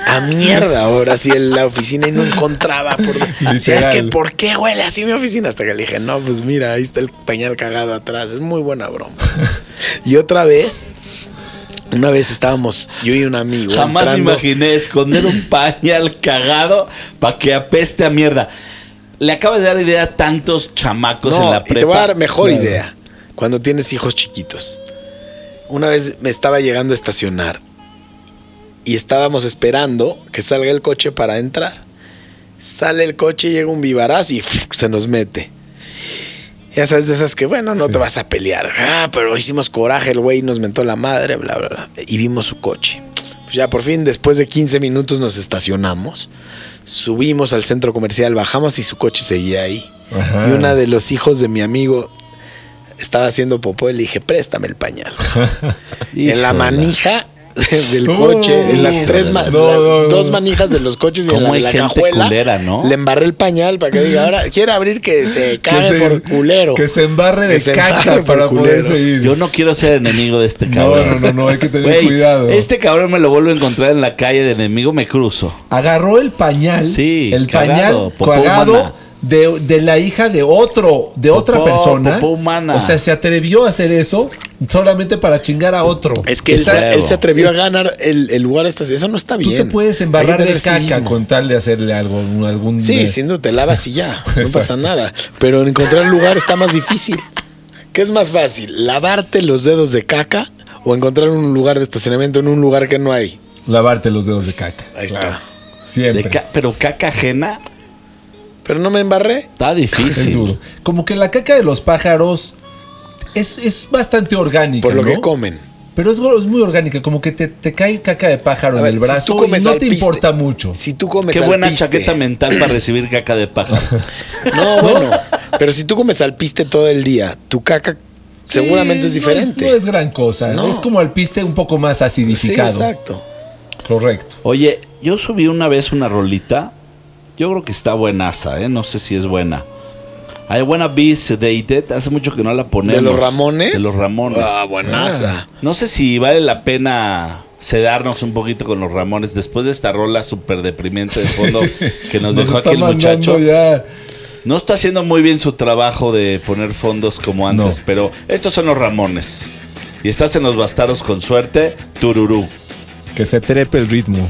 a mierda ahora sí en la oficina y no encontraba por es que. ¿por qué huele así mi oficina? Hasta que le dije, no, pues mira, ahí está el pañal cagado atrás. Es muy buena broma. Y otra vez, una vez estábamos, yo y un amigo. Jamás entrando- imaginé esconder un pañal cagado para que apeste a mierda. Le acabas de dar idea a tantos chamacos en la y prepa. te voy a dar mejor Claro. idea. Cuando tienes hijos chiquitos. Una vez me estaba llegando a estacionar y estábamos esperando que salga el coche para entrar. Sale el coche, llega un vivaraz y ¡fuf! se nos mete. Ya sabes de esas que, bueno, no te vas a pelear. Ah, pero hicimos coraje, el güey nos mentó la madre, bla, bla, bla. Y vimos su coche. Pues ya por fin, después de 15 minutos nos estacionamos. Subimos al centro comercial, bajamos y su coche seguía ahí. Ajá. Y una de los hijos de mi amigo estaba haciendo popó y le dije, préstame el pañal. en la manija del Oh, coche, en las tres ma- no, no, no. dos manijas de los coches y en la, hay la gente cajuela culera, ¿no? le embarré el pañal para que diga, ahora quiere abrir que se cague se- por culero. Que se embarre de se caca embarre para culero. poderse ir. Yo no quiero ser enemigo de este no, cabrón. no, no, no, hay que tener cuidado. Este cabrón me lo vuelvo a encontrar en la calle de enemigo, me cruzo. Agarró el pañal. Sí, el cagado, pañal cagado. De, de la hija de otro, de otra Popó, persona. popó humana. O sea, se atrevió a hacer eso solamente para chingar a otro. Es que él, Está- se, él se atrevió a ganar el, el lugar esta Eso no está Tú bien. te puedes embarrar de caca civismo. con tal de hacerle algo, algún... Sí, eh, siendo te lavas y ya. No Exacto. pasa nada. Pero encontrar un lugar está más difícil. ¿Qué es más fácil? ¿Lavarte los dedos de caca o encontrar un lugar de estacionamiento en un lugar que no hay? Lavarte los dedos de caca. Ahí está. Claro. Siempre. De ca- pero caca ajena Pero no me embarré. está Es difícil. duro. Como que la caca de los pájaros es, es bastante orgánica. Por lo ¿no? que comen. Pero es, es muy orgánica, como que te, te cae caca de pájaro A en ver, el si brazo tú comes y no te piste- importa mucho. Si tú comes Qué buena alpiste- chaqueta mental para recibir caca de pájaro. No, bueno. Pero si tú comes alpiste todo el día, tu caca seguramente es Sí, diferente. No es, no es gran cosa. No. Es como el piste un poco más sí, acidificado. exacto. Correcto. Oye, yo subí una vez una rolita. Yo creo que está buenaza, ¿eh? No sé si es buena. I wanna be sedated. Hace mucho que no la ponemos. ¿De los Ramones? De los Ramones. Ah, buenaza. No sé si vale la pena sedarnos un poquito con los Ramones después de esta rola súper deprimente de fondo que nos, dejó aquí el muchacho. ya. No está haciendo muy bien su trabajo de poner fondos como antes, No. pero estos son los Ramones. Y estás en los bastardos con suerte, tururú. Que se trepe el ritmo.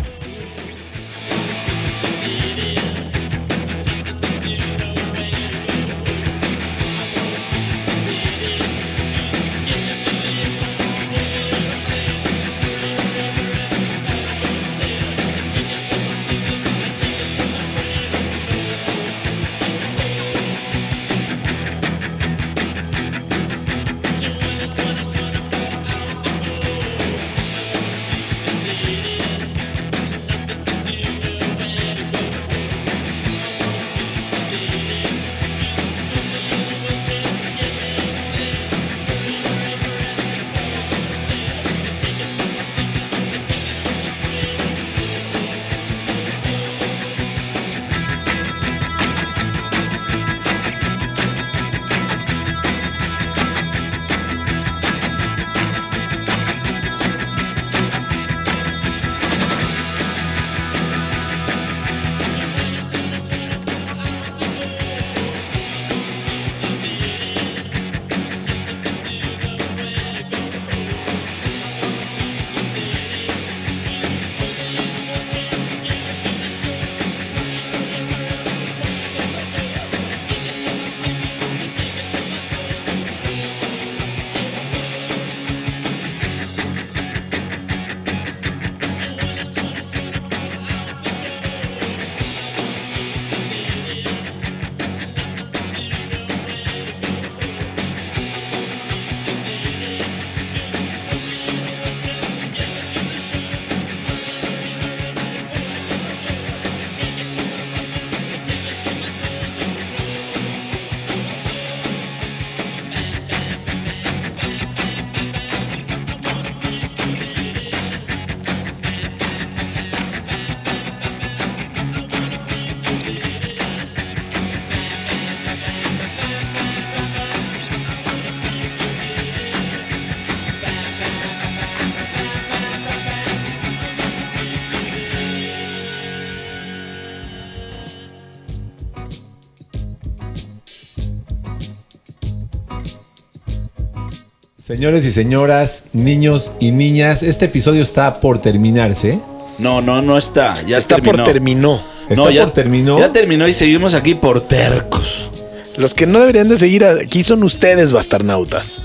Señores y señoras, niños y niñas, este episodio está por terminarse. No, no, no está. Ya Está terminó. por terminó. Está No, ya por terminó. Ya terminó y seguimos aquí por tercos. Los que no deberían de seguir aquí son ustedes, bastarnautas.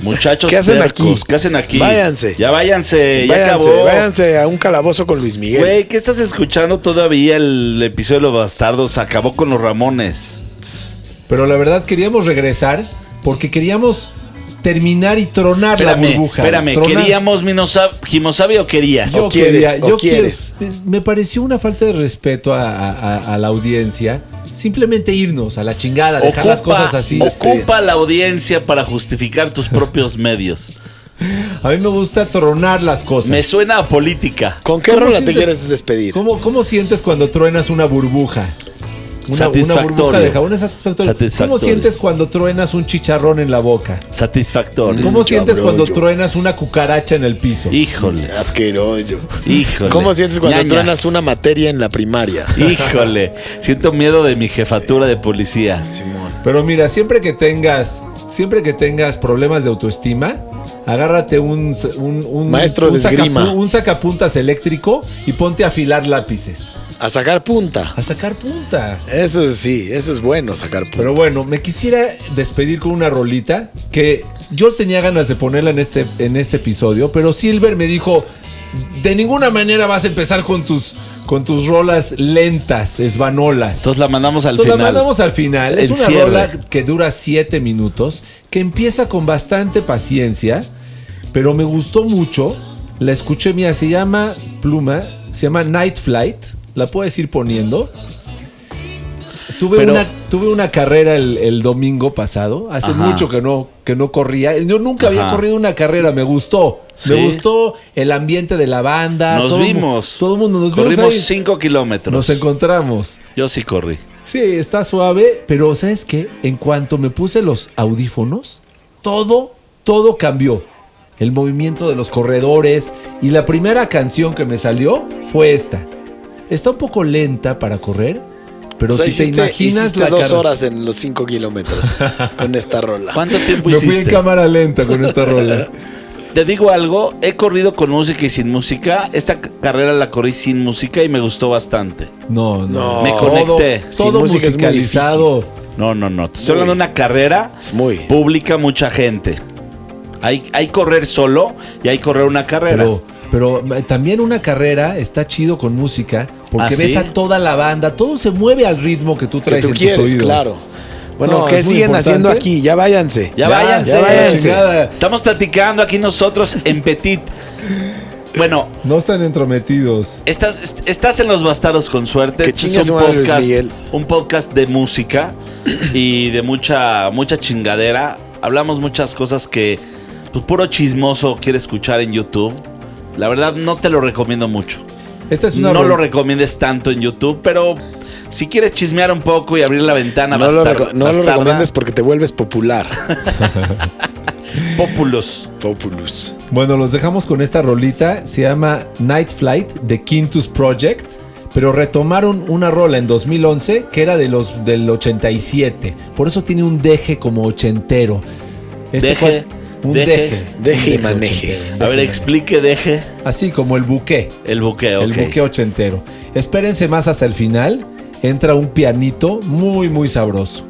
Muchachos, ¿Qué hacen tercos, aquí? ¿Qué hacen aquí? Váyanse. Ya váyanse, ya váyanse, acabó. váyanse a un calabozo con Luis Miguel. Güey, ¿qué estás escuchando todavía el episodio de los bastardos? Acabó con los Ramones. Pero la verdad queríamos regresar porque queríamos terminar y tronar la burbuja. espérame, Tronar- ¿queríamos Jimosabi o querías? Yo ¿O quieres? quería- ¿O yo quieres? quiero- me pareció una falta de respeto a, a- a- a la audiencia. Simplemente irnos a la chingada, dejar las cosas así. ocupa la audiencia para justificar tus propios medios. A mí me gusta tronar las cosas. Me suena a política. ¿Con qué ¿Cómo rola te quieres despedir? ¿Cómo, ¿Cómo sientes cuando truenas una burbuja? Una, una Satisfactorio. burbuja de jabón es satisfactorio. Satisfactorio. ¿Cómo sientes cuando truenas un chicharrón en la boca? Satisfactorio. ¿Cómo sientes cabrón, cuando yo. truenas una cucaracha en el piso? Híjole, Asqueroso. híjole. ¿Cómo sientes cuando Ñañas. truenas una materia en la primaria? Híjole, siento miedo de mi jefatura de policía. Simón. Pero mira, siempre que tengas, siempre que tengas problemas de autoestima, agárrate un, un, un- Maestro un de esgrima. sacapu- un sacapuntas eléctrico y ponte a afilar lápices. A sacar punta. A sacar punta. Eso sí, eso es bueno, sacar punta. Pero bueno, me quisiera despedir con una rolita que yo tenía ganas de ponerla en este, en este episodio, pero Silver me dijo, de ninguna manera vas a empezar con tus, con tus rolas lentas, esvanolas. Entonces la mandamos al Entonces final. la mandamos al final. Es El una cierre. rola que dura 7 minutos, que empieza con bastante paciencia, pero me gustó mucho. La escuché, mira, se llama Pluma, se llama Night Flight. La puedes ir poniendo. Tuve, Pero- una, tuve una carrera el, el domingo pasado. Hace Ajá. mucho que no, que no corría. Yo nunca había Ajá. corrido una carrera. Me gustó. Sí. Me gustó el ambiente de la banda. Nos todo vimos. todo el mundo nos vimos Corrimos ahí. 5 kilómetros. Nos encontramos. Yo sí corrí. Sí, está suave, pero ¿sabes qué? En cuanto me puse los audífonos, todo, todo cambió. El movimiento de los corredores y la primera canción que me salió fue esta. Está un poco lenta para correr, pero O sea, si te hiciste- imaginas hiciste la dos cara- horas en los cinco kilómetros con esta rola. ¿Cuánto tiempo Me fui en hiciste? cámara lenta con esta rola. Te digo algo, he corrido con música y sin música. Esta carrera la corrí sin música y me gustó bastante. No, no. Me Todo- conecté. Sin Todo música es muy musicalizado. No, no, no. Estoy hablando de una carrera Es muy. pública, mucha gente. Hay, hay correr solo y hay correr una carrera. Pero, pero eh, también una carrera está chido con música porque ¿Ah, ves sí? a toda la banda, todo se mueve al ritmo que tú Que traes tú en tus quieres, oídos. claro. Bueno, No, ¿qué siguen importante. haciendo aquí? Ya váyanse. ya, Ya, váyanse. ya váyanse. Chingada. Estamos platicando aquí nosotros en Petit. Bueno, No están entrometidos. Estás, est- estás en Los Bastardos con suerte. Que Este es un podcast, un podcast de música y de mucha, mucha chingadera. Hablamos muchas cosas que pues, puro chismoso quiere escuchar en YouTube. La verdad no te lo recomiendo mucho. Esta es una no lo recomiendes tanto en YouTube, pero si quieres chismear un poco y abrir la ventana, No, lo, bastar- no lo recomiendes porque te vuelves popular. Populus. Populus. Bueno, los dejamos con esta rolita. Se llama Night Flight de Quintus Project. Pero retomaron una rola en 2011 que era de los del 87. Por eso tiene un deje como ochentero. Este Deje, cual- un deje, deje. y maneje. A ver, explique, deje Así como el buque. el buqueo. El buque ochentero. Espérense más hasta el final. Entra un pianito muy, muy sabroso.